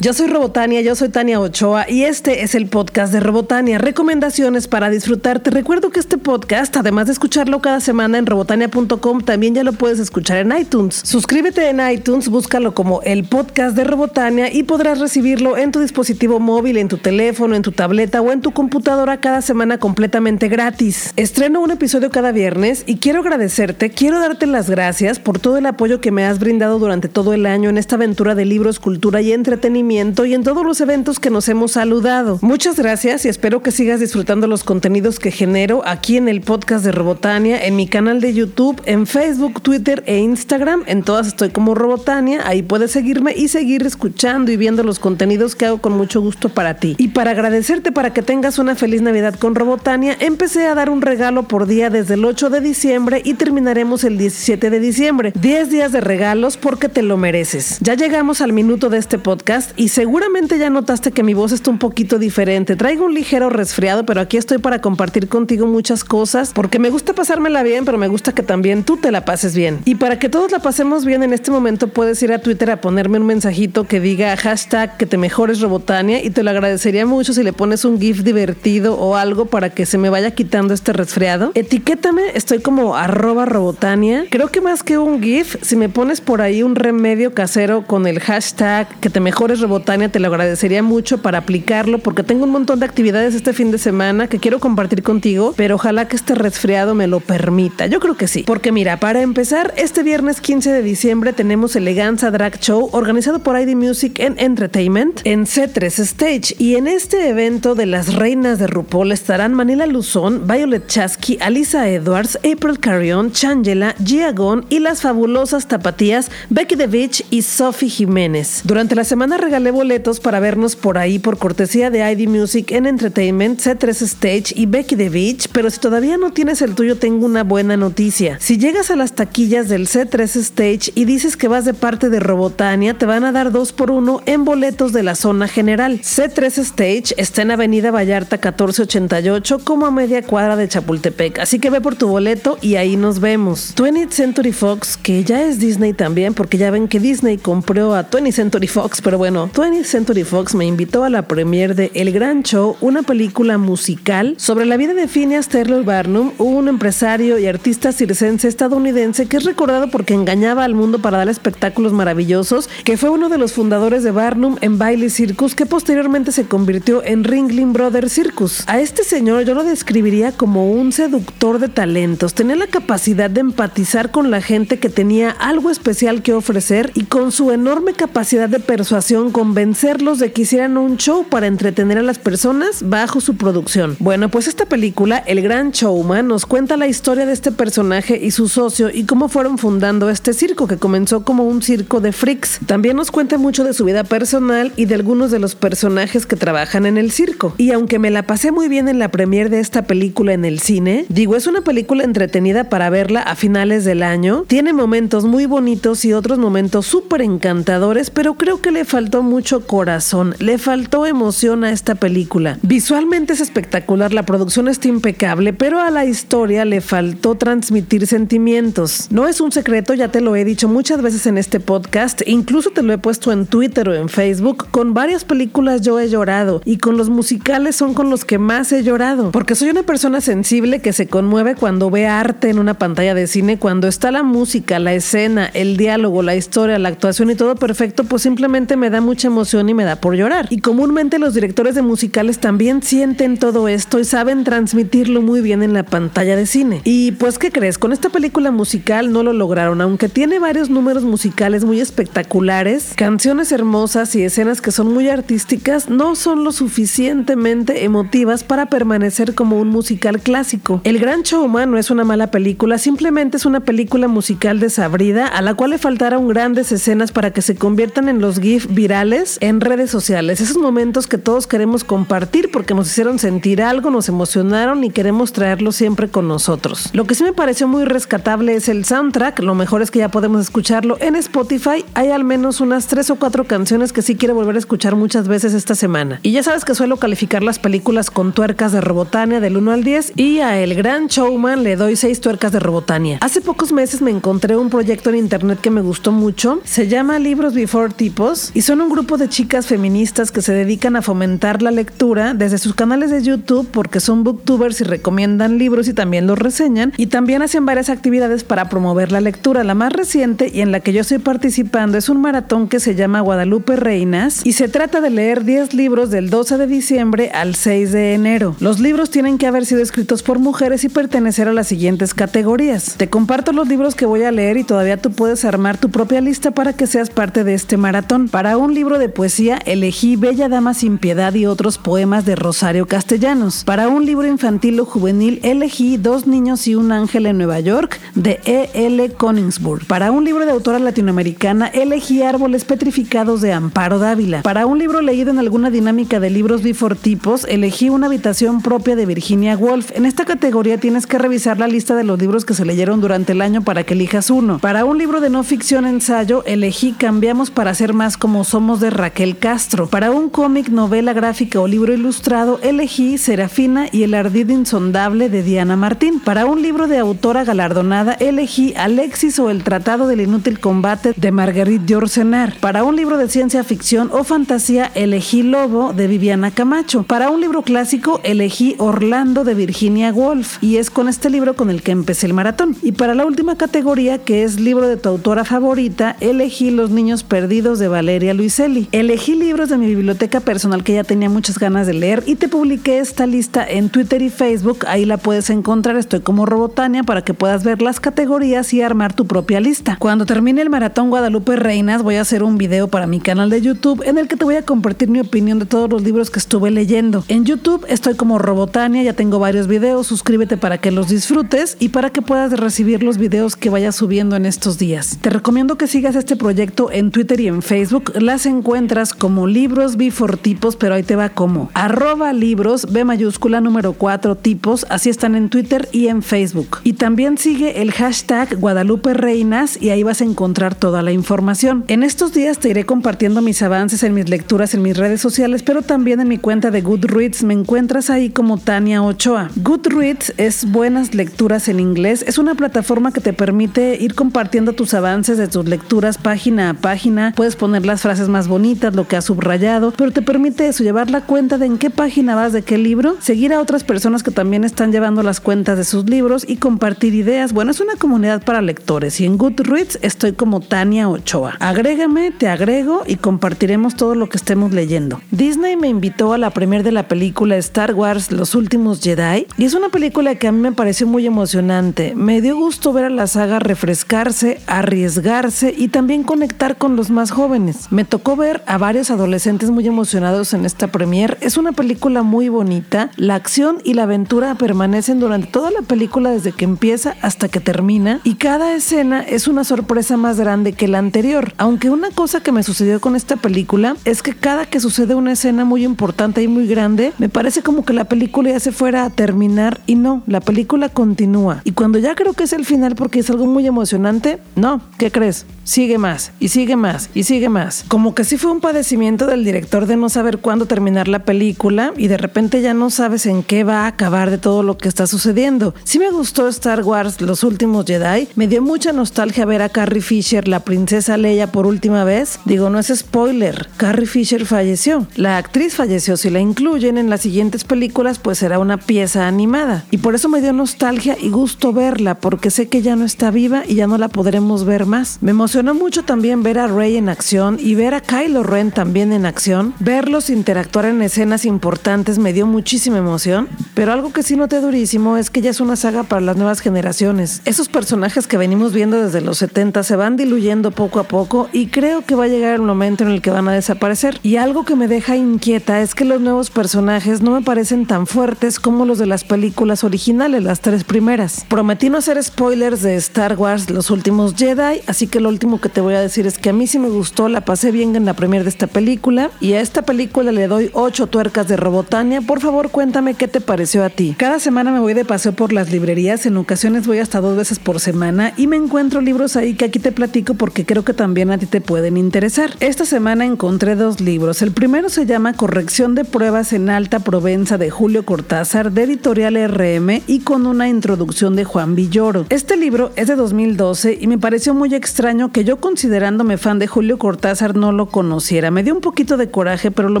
Yo soy Robotania, yo soy Tania Ochoa y este es el podcast de Robotania, recomendaciones para disfrutar. Te recuerdo que este podcast, además de escucharlo cada semana en robotania.com, también ya lo puedes escuchar en iTunes. Suscríbete en iTunes, búscalo como el podcast de Robotania y podrás recibirlo en tu dispositivo móvil, en tu teléfono, en tu tableta o en tu computadora cada semana completamente gratis. Estreno un episodio cada viernes y quiero agradecerte, quiero darte las gracias por todo el apoyo que me has brindado durante todo el año en esta aventura de libros, cultura y entretenimiento y en todos los eventos que nos hemos saludado. Muchas gracias y espero que sigas disfrutando los contenidos que genero aquí en el podcast de Robotania, en mi canal de YouTube, en Facebook, Twitter e Instagram. En todas estoy como Robotania. Ahí puedes seguirme y seguir escuchando y viendo los contenidos que hago con mucho gusto para ti. Y para agradecerte para que tengas una feliz Navidad con Robotania, empecé a dar un regalo por día desde el 8 de diciembre y terminaremos el 17 de diciembre. 10 días de regalos porque te lo mereces. Ya llegamos al minuto de este podcast y seguramente ya notaste que mi voz está un poquito diferente. Traigo un ligero resfriado, pero aquí estoy para compartir contigo muchas cosas porque me gusta pasármela bien, pero me gusta que también tú te la pases bien. Y para que todos la pasemos bien en este momento puedes ir a Twitter a ponerme un mensajito que diga hashtag que te mejores Robotania y te lo agradecería mucho si le pones un GIF divertido o algo para que se me vaya quitando este resfriado. Etiquétame, estoy como arroba Robotania. Creo que más que un GIF, si me pones por ahí un remedio casero con el hashtag que te mejores Robotania, Botania, te lo agradecería mucho para aplicarlo porque tengo un montón de actividades este fin de semana que quiero compartir contigo, pero ojalá que este resfriado me lo permita. Yo creo que sí. Porque mira, para empezar, este viernes 15 de diciembre tenemos Eleganza Drag Show organizado por ID Music and Entertainment en C3 Stage y en este evento de las reinas de RuPaul estarán Manila Luzón, Violet Chasky, Alisa Edwards, April Carrion, Changela, Gia Gon y las fabulosas tapatías Becky DeVich y Sophie Jiménez. Durante la semana regalé boletos para vernos por ahí por cortesía de ID Music en Entertainment, C3 Stage y Becky the Beach, pero si todavía no tienes el tuyo tengo una buena noticia. Si llegas a las taquillas del C3 Stage y dices que vas de parte de Robotania, te van a dar dos por uno en boletos de la zona general. C3 Stage está en Avenida Vallarta 1488 como a media cuadra de Chapultepec, así que ve por tu boleto y ahí nos vemos. 20th Century Fox, que ya es Disney también, porque ya ven que Disney compró a 20th Century Fox, pero bueno, 20th Century Fox me invitó a la premiere de El Gran Show, una película musical sobre la vida de Phineas Taylor Barnum, un empresario y artista circense estadounidense que es recordado porque engañaba al mundo para dar espectáculos maravillosos, que fue uno de los fundadores de Barnum en Bailey Circus, que posteriormente se convirtió en Ringling Brothers Circus. A este señor yo lo describiría como un seductor de talentos. Tenía la capacidad de empatizar con la gente que tenía algo especial que ofrecer y con su enorme capacidad de persuasión convencerlos de que hicieran un show para entretener a las personas bajo su producción. Bueno, pues esta película, El Gran Showman, nos cuenta la historia de este personaje y su socio y cómo fueron fundando este circo que comenzó como un circo de freaks. También nos cuenta mucho de su vida personal y de algunos de los personajes que trabajan en el circo. Y aunque me la pasé muy bien en la premiere de esta película en el cine, digo, es una película entretenida para verla a finales del año. Tiene momentos muy bonitos y otros momentos súper encantadores, pero creo que le faltó mucho corazón, le faltó emoción a esta película. Visualmente es espectacular, la producción está impecable, pero a la historia le faltó transmitir sentimientos. No es un secreto, ya te lo he dicho muchas veces en este podcast, incluso te lo he puesto en Twitter o en Facebook, con varias películas yo he llorado y con los musicales son con los que más he llorado, porque soy una persona sensible que se conmueve cuando ve arte en una pantalla de cine, cuando está la música, la escena, el diálogo, la historia, la actuación y todo perfecto, pues simplemente me da mucha emoción y me da por llorar. Y comúnmente los directores de musicales también sienten todo esto y saben transmitirlo muy bien en la pantalla de cine. Y pues, ¿qué crees? Con esta película musical no lo lograron, aunque tiene varios números musicales muy espectaculares, canciones hermosas y escenas que son muy artísticas, no son lo suficientemente emotivas para permanecer como un musical clásico. El Gran Showman no es una mala película, simplemente es una película musical desabrida a la cual le faltaron grandes escenas para que se conviertan en los GIF virales en redes sociales. Esos momentos que todos queremos compartir porque nos hicieron sentir algo, nos emocionaron y queremos traerlo siempre con nosotros. Lo que sí me pareció muy rescatable es el soundtrack. Lo mejor es que ya podemos escucharlo en Spotify. Hay al menos unas tres o cuatro canciones que sí quiero volver a escuchar muchas veces esta semana. Y ya sabes que suelo calificar las películas con tuercas de Robotania del 1 al 10 y a El Gran Showman le doy 6 tuercas de Robotania. Hace pocos meses me encontré un proyecto en internet que me gustó mucho. Se llama Libros Before Tipos y son un grupo de chicas feministas que se dedican a fomentar la lectura desde sus canales de YouTube porque son booktubers y recomiendan libros y también los reseñan y también hacen varias actividades para promover la lectura. La más reciente y en la que yo estoy participando es un maratón que se llama Guadalupe Reinas y se trata de leer 10 libros del 12 de diciembre al 6 de enero. Los libros tienen que haber sido escritos por mujeres y pertenecer a las siguientes categorías. Te comparto los libros que voy a leer y todavía tú puedes armar tu propia lista para que seas parte de este maratón. Para un libro de poesía elegí Bella Dama sin Piedad y otros poemas de Rosario Castellanos. Para un libro infantil o juvenil elegí Dos niños y un ángel en Nueva York de E. L. Coningsburg. Para un libro de autora latinoamericana elegí Árboles Petrificados de Amparo Dávila. Para un libro leído en alguna dinámica de libros bifortipos elegí Una habitación propia de Virginia Woolf. En esta categoría tienes que revisar la lista de los libros que se leyeron durante el año para que elijas uno. Para un libro de no ficción ensayo elegí Cambiamos para ser más como somos de Raquel Castro. Para un cómic, novela gráfica o libro ilustrado elegí Serafina y el ardido insondable de Diana Martín. Para un libro de autora galardonada elegí Alexis o el Tratado del Inútil Combate de Marguerite Yourcenar. Para un libro de ciencia ficción o fantasía elegí Lobo de Viviana Camacho. Para un libro clásico elegí Orlando de Virginia Woolf y es con este libro con el que empecé el maratón. Y para la última categoría que es libro de tu autora favorita elegí Los Niños Perdidos de Valeria Elegí libros de mi biblioteca personal que ya tenía muchas ganas de leer y te publiqué esta lista en Twitter y Facebook. Ahí la puedes encontrar. Estoy como Robotania para que puedas ver las categorías y armar tu propia lista. Cuando termine el maratón Guadalupe Reinas, voy a hacer un video para mi canal de YouTube en el que te voy a compartir mi opinión de todos los libros que estuve leyendo. En YouTube estoy como Robotania, ya tengo varios videos. Suscríbete para que los disfrutes y para que puedas recibir los videos que vaya subiendo en estos días. Te recomiendo que sigas este proyecto en Twitter y en Facebook. Las encuentras como libros bifortipos, pero ahí te va como arroba libros B mayúscula número 4 tipos, así están en Twitter y en Facebook. Y también sigue el hashtag Guadalupe Reinas y ahí vas a encontrar toda la información. En estos días te iré compartiendo mis avances en mis lecturas en mis redes sociales, pero también en mi cuenta de Goodreads me encuentras ahí como Tania Ochoa. Goodreads es buenas lecturas en inglés, es una plataforma que te permite ir compartiendo tus avances de tus lecturas página a página, puedes poner las frases más bonitas, lo que has subrayado, pero te permite eso, llevar la cuenta de en qué página vas, de qué libro, seguir a otras personas que también están llevando las cuentas de sus libros y compartir ideas. Bueno, es una comunidad para lectores y en Goodreads estoy como Tania Ochoa. Agrégame, te agrego y compartiremos todo lo que estemos leyendo. Disney me invitó a la premier de la película Star Wars Los Últimos Jedi y es una película que a mí me pareció muy emocionante. Me dio gusto ver a la saga refrescarse, arriesgarse y también conectar con los más jóvenes. Me tocó ver a varios adolescentes muy emocionados en esta premier. Es una película muy bonita. La acción y la aventura permanecen durante toda la película desde que empieza hasta que termina y cada escena es una sorpresa más grande que la anterior. Aunque una cosa que me sucedió con esta película es que cada que sucede una escena muy importante y muy grande, me parece como que la película ya se fuera a terminar y no, la película continúa. Y cuando ya creo que es el final porque es algo muy emocionante, no, ¿qué crees? Sigue más y sigue más y sigue más. Como que sí fue un padecimiento del director de no saber cuándo terminar la película y de repente ya no sabes en qué va a acabar de todo lo que está sucediendo. Sí me gustó Star Wars Los Últimos Jedi, me dio mucha nostalgia ver a Carrie Fisher, la princesa Leia, por última vez. Digo, no es spoiler, Carrie Fisher falleció. La actriz falleció, si la incluyen en las siguientes películas pues será una pieza animada. Y por eso me dio nostalgia y gusto verla, porque sé que ya no está viva y ya no la podremos ver más. Me emocionó mucho también ver a Rey en acción y ver a Kylo Ren también en acción. Verlos interactuar en escenas importantes me dio muchísima emoción, pero algo que sí noté durísimo es que ya es una saga para las nuevas generaciones. Esos personajes que venimos viendo desde los 70 se van diluyendo poco a poco y creo que va a llegar el momento en el que van a desaparecer. Y algo que me deja inquieta es que los nuevos personajes no me parecen tan fuertes como los de las películas originales, las tres primeras. Prometí no hacer spoilers de Star Wars Los Últimos Jedi, así que lo último que te voy a decir es que a mí sí me gustó, la pasé bien en la premier de esta película y a esta película le doy 8 tuercas de Robotania. Por favor, cuéntame qué te pareció a ti. Cada semana me voy de paseo por las librerías, en ocasiones voy hasta dos veces por semana y me encuentro libros ahí que aquí te platico porque creo que también a ti te pueden interesar. Esta semana encontré dos libros. El primero se llama Corrección de pruebas en Alta Provenza de Julio Cortázar de Editorial RM y con una introducción de Juan Villoro. Este libro es de 2012 y me pareció muy extraño que yo considerándome fan de Julio Cortázar no lo conociera. Me dio un poquito de coraje, pero lo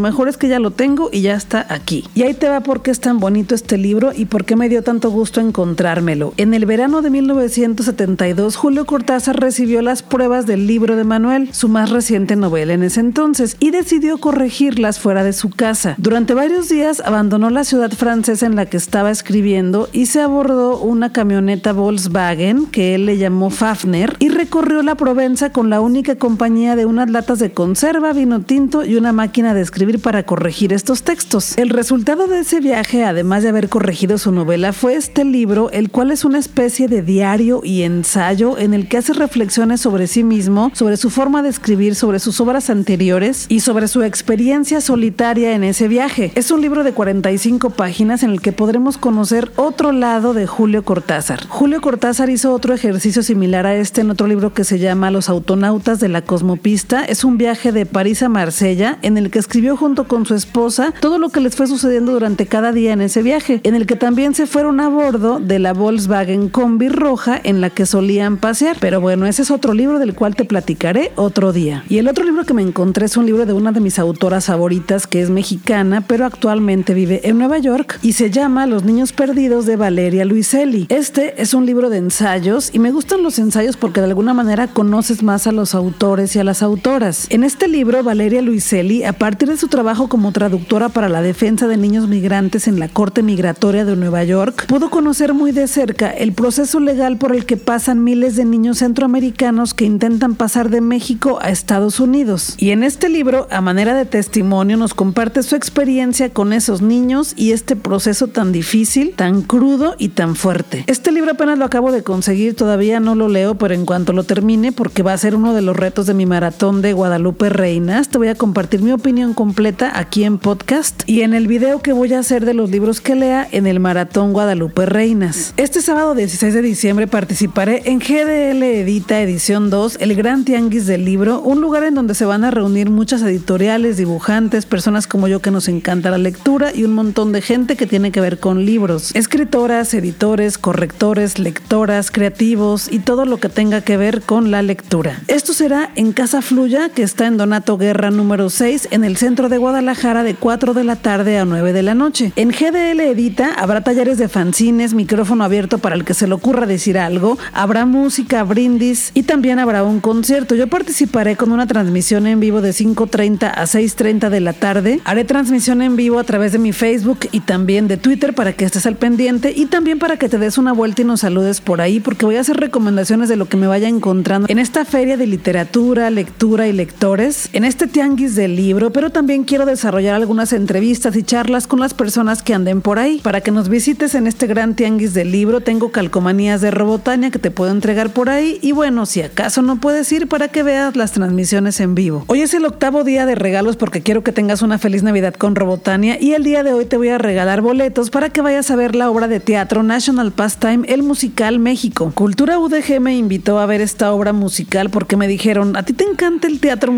mejor es que ya lo tengo y ya está aquí. Y ahí te va por qué es tan bonito este libro y por qué me dio tanto gusto encontrármelo. En el verano de 1972, Julio Cortázar recibió las pruebas del libro de Manuel, su más reciente novela en ese entonces, y decidió corregirlas fuera de su casa. Durante varios días abandonó la ciudad francesa en la que estaba escribiendo y se abordó una camioneta Volkswagen que él le llamó Fafner y recorrió la Provenza con la única compañía de unas latas de conserva, vino tinto y una máquina de escribir para corregir estos textos. El resultado de ese viaje, además de haber corregido su novela, fue este libro, el cual es una especie de diario y ensayo en el que hace reflexiones sobre sí mismo, sobre su forma de escribir, sobre sus obras anteriores y sobre su experiencia solitaria en ese viaje. Es un libro de 45 páginas en el que podremos conocer otro lado de Julio Cortázar. Julio Cortázar hizo otro ejercicio similar a este en otro libro que se llama Los autonautas de la cosmopista. Es un viaje de París a Marsella en el que escribió junto con su esposa todo lo que les fue sucediendo durante cada día en ese viaje, en el que también se fueron a bordo de la Volkswagen Combi roja en la que solían pasear. Pero bueno, ese es otro libro del cual te platicaré otro día. Y el otro libro que me encontré es un libro de una de mis autoras favoritas que es mexicana, pero actualmente vive en Nueva York y se llama Los niños perdidos de Valeria Luiselli. Este es un libro de ensayos y me gustan los ensayos porque de alguna manera conoces más a los autores y a las autoras. En este libro, Valeria Luiselli, a partir de su trabajo como traductora para la defensa de niños migrantes en la Corte Migratoria de Nueva York, pudo conocer muy de cerca el proceso legal por el que pasan miles de niños centroamericanos que intentan pasar de México a Estados Unidos. Y en este libro, a manera de testimonio, nos comparte su experiencia con esos niños y este proceso tan difícil, tan crudo y tan fuerte. Este libro apenas lo acabo de conseguir, todavía no lo leo, pero en cuanto lo termine, porque va a ser uno de los retos de mi maratón de Guadalupe Reinas, te voy a compartir mi opinión completa aquí en podcast y en el video que voy a hacer de los libros que lea en el maratón Guadalupe Reinas. Este sábado 16 de diciembre participaré en GDL Edita Edición 2, el Gran Tianguis del Libro, un lugar en donde se van a reunir muchas editoriales, dibujantes, personas como yo que nos encanta la lectura y un montón de gente que tiene que ver con libros. Escritoras, editores, correctores, lectoras, creativos y todo lo que tenga que ver con la lectura. Esto será en Casa Fluya, que en Donato Guerra número 6, en el centro de Guadalajara de 4 de la tarde a 9 de la noche. En GDL Edita habrá talleres de fanzines, micrófono abierto para el que se le ocurra decir algo, habrá música, brindis y también habrá un concierto. Yo participaré con una transmisión en vivo de 5.30 a 6.30 de la tarde. Haré transmisión en vivo a través de mi Facebook y también de Twitter para que estés al pendiente y también para que te des una vuelta y nos saludes por ahí porque voy a hacer recomendaciones de lo que me vaya encontrando en esta feria de literatura, lectura y en este tianguis del libro, pero también quiero desarrollar algunas entrevistas y charlas con las personas que anden por ahí. Para que nos visites en este gran tianguis del libro, tengo calcomanías de Robotania que te puedo entregar por ahí y bueno, si acaso no puedes ir para que veas las transmisiones en vivo. Hoy es el octavo día de regalos porque quiero que tengas una feliz Navidad con Robotania y el día de hoy te voy a regalar boletos para que vayas a ver la obra de teatro National Pastime, el musical México. Cultura UDG me invitó a ver esta obra musical porque me dijeron, a ti te encanta el teatro musical,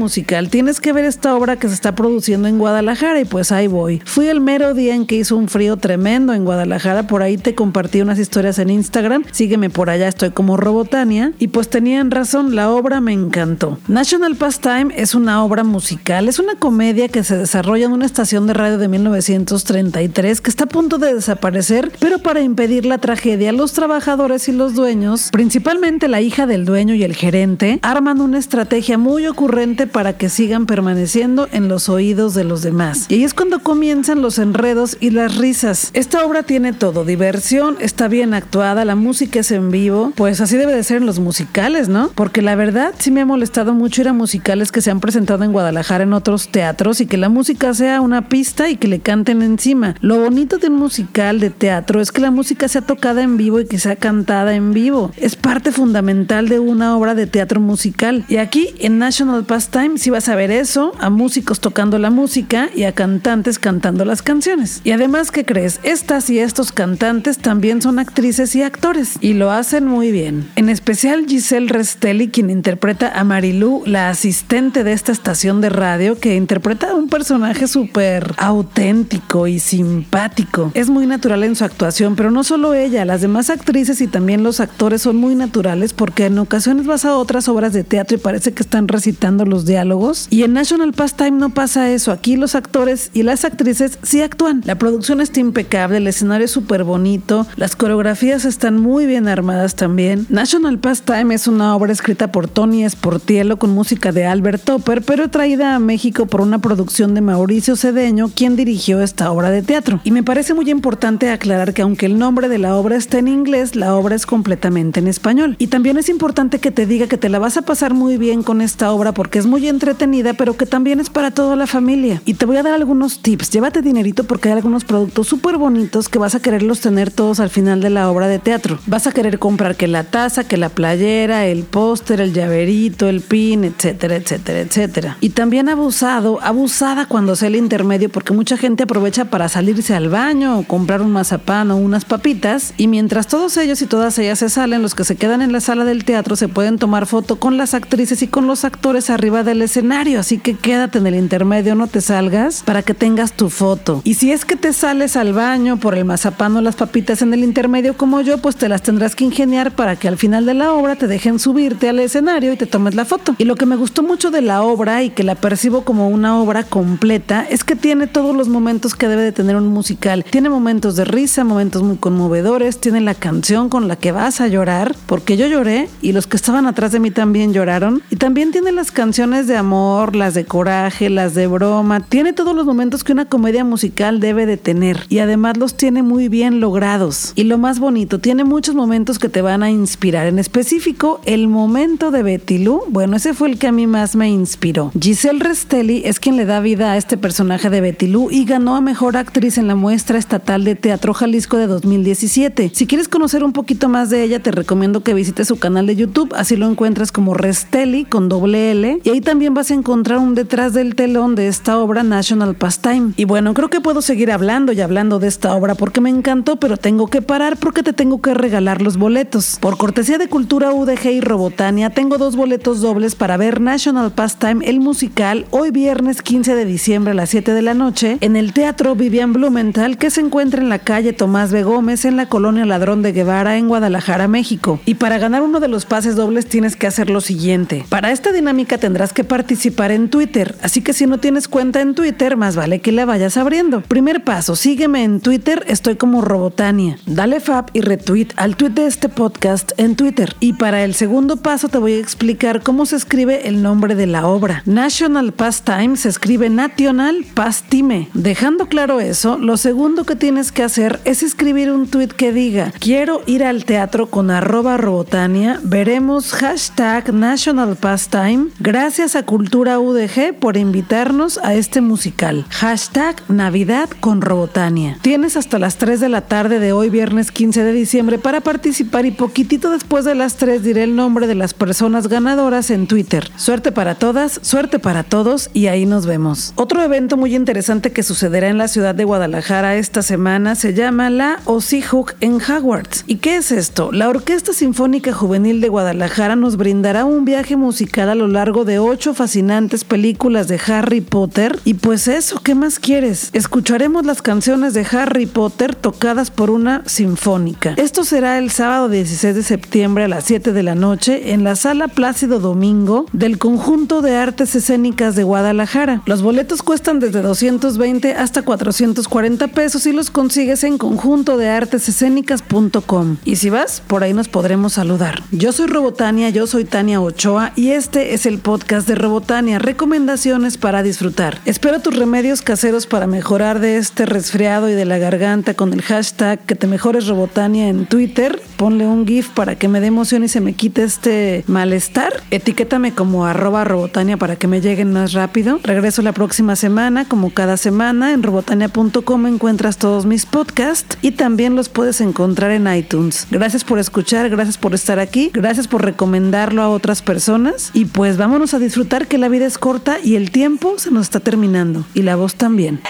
tienes que ver esta obra que se está produciendo en Guadalajara y pues ahí voy. Fui el mero día en que hizo un frío tremendo en Guadalajara, por ahí te compartí unas historias en Instagram, sígueme por allá, estoy como Robotania y pues tenían razón, la obra me encantó. National Pastime es una obra musical, es una comedia que se desarrolla en una estación de radio de 1933 que está a punto de desaparecer, pero para impedir la tragedia, los trabajadores y los dueños, principalmente la hija del dueño y el gerente, arman una estrategia muy ocurrente para que sigan permaneciendo en los oídos de los demás. Y ahí es cuando comienzan los enredos y las risas. Esta obra tiene todo, diversión, está bien actuada, la música es en vivo, pues así debe de ser en los musicales, ¿no? Porque la verdad sí me ha molestado mucho ir a musicales que se han presentado en Guadalajara en otros teatros y que la música sea una pista y que le canten encima. Lo bonito de un musical de teatro es que la música sea tocada en vivo y que sea cantada en vivo. Es parte fundamental de una obra de teatro musical. Y aquí en National Pastime sí vas a ver eso, a músicos tocando la música y a cantantes cantando las canciones. Y además, ¿qué crees? Estas y estos cantantes también son actrices y actores y lo hacen muy bien. En especial Giselle Restelli, quien interpreta a Marilú, la asistente de esta estación de radio, que interpreta a un personaje súper auténtico y simpático. Es muy natural en su actuación, pero no solo ella, las demás actrices y también los actores son muy naturales porque en ocasiones vas a otras obras de teatro y parece que están recitando los diálogos. Y en National Pastime no pasa eso. Aquí los actores y las actrices sí actúan. La producción está impecable, el escenario es súper bonito, las coreografías están muy bien armadas también. National Pastime es una obra escrita por Tony Sportiello con música de Albert Topper, pero traída a México por una producción de Mauricio Cedeño, quien dirigió esta obra de teatro. Y me parece muy importante aclarar que aunque el nombre de la obra está en inglés, la obra es completamente en español. Y también es importante que te diga que te la vas a pasar muy bien con esta obra porque es muy entretenida, pero que también es para toda la familia. Y te voy a dar algunos tips. Llévate dinerito porque hay algunos productos súper bonitos que vas a quererlos tener todos al final de la obra de teatro. Vas a querer comprar que la taza, que la playera, el póster, el llaverito, el pin, etcétera, etcétera, etcétera. Y también abusado, abusada cuando sea el intermedio porque mucha gente aprovecha para salirse al baño o comprar un mazapán o unas papitas y mientras todos ellos y todas ellas se salen, los que se quedan en la sala del teatro se pueden tomar foto con las actrices y con los actores arriba del escenario, así que quédate en el intermedio, no te salgas para que tengas tu foto. Y si es que te sales al baño por el mazapán o las papitas en el intermedio como yo, pues te las tendrás que ingeniar para que al final de la obra te dejen subirte al escenario y te tomes la foto. Y lo que me gustó mucho de la obra y que la percibo como una obra completa es que tiene todos los momentos que debe de tener un musical. Tiene momentos de risa, momentos muy conmovedores, tiene la canción con la que vas a llorar, porque yo lloré y los que estaban atrás de mí también lloraron. Y también tiene las canciones de amor, las de coraje, las de broma. Tiene todos los momentos que una comedia musical debe de tener y además los tiene muy bien logrados. Y lo más bonito, tiene muchos momentos que te van a inspirar. En específico, el momento de Betty Lou, bueno, ese fue el que a mí más me inspiró. Giselle Restelli es quien le da vida a este personaje de Betty Lou y ganó a mejor actriz en la muestra estatal de Teatro Jalisco de 2017. Si quieres conocer un poquito más de ella, te recomiendo que visites su canal de YouTube, así lo encuentras como Restelli con doble L y ahí también vas a encontrar un detrás del telón de esta obra National Pastime. Y bueno, creo que puedo seguir hablando y hablando de esta obra porque me encantó, pero tengo que parar porque te tengo que regalar los boletos. Por cortesía de Cultura UDG y Robotania, tengo dos boletos dobles para ver National Pastime, el musical, hoy viernes 15 de diciembre a las 7 de la noche, en el Teatro Vivian Blumenthal, que se encuentra en la calle Tomás B. Gómez, en la colonia Ladrón de Guevara, en Guadalajara, México. Y para ganar uno de los pases dobles tienes que hacer lo siguiente. Para esta dinámica tendrás que participar en Twitter, así que si no tienes cuenta en Twitter, más vale que la vayas abriendo. Primer paso, sígueme en Twitter, estoy como Robotania. Dale fab y retweet al tweet de este podcast en Twitter. Y para el segundo paso te voy a explicar cómo se escribe el nombre de la obra. National Pastime se escribe National Pastime. Dejando claro eso, lo segundo que tienes que hacer es escribir un tweet que diga quiero ir al teatro con arroba robotania, veremos hashtag National Pastime. Gracias a Cultura UDG por invitarnos a este musical. Hashtag Navidad con Robotania. Tienes hasta las 3 de la tarde de hoy, viernes 15 de diciembre, para participar y poquitito después de las 3 diré el nombre de las personas ganadoras en Twitter. Suerte para todas, suerte para todos y ahí nos vemos. Otro evento muy interesante que sucederá en la ciudad de Guadalajara esta semana se llama la Hook en Hogwarts. ¿Y qué es esto? La Orquesta Sinfónica Juvenil de Guadalajara nos brindará un viaje musical a lo largo de ocho fascinantes películas de Harry Potter. Y pues eso, ¿qué más quieres? Escucharemos las canciones de Harry Potter tocadas por una sinfónica. Esto será el sábado 16 de septiembre a las 7 de la noche en la sala Plácido Domingo del Conjunto de Artes Escénicas de Guadalajara. Los boletos cuestan desde 220 hasta 440 pesos y los consigues en conjunto de artesescénicas.com. Y si vas, por ahí nos podremos saludar. Yo soy Robotania, yo soy Tania Ochoa y este es el podcast de Robotania, recomendaciones para disfrutar. Espero tus remedios caseros para mejorar de este resfriado y de la garganta con el hashtag que te mejores Robotania en Twitter. Ponle un GIF para que me dé emoción y se me quite este malestar. Etiquétame como arroba Robotania para que me lleguen más rápido. Regreso la próxima semana, como cada semana. En robotania.com encuentras todos mis podcasts y también los puedes encontrar en iTunes. Gracias por escuchar, gracias por estar aquí, gracias por recomendarlo a otras personas y pues vámonos a disfrutar que la vida es corta y el tiempo se nos está terminando y la voz también.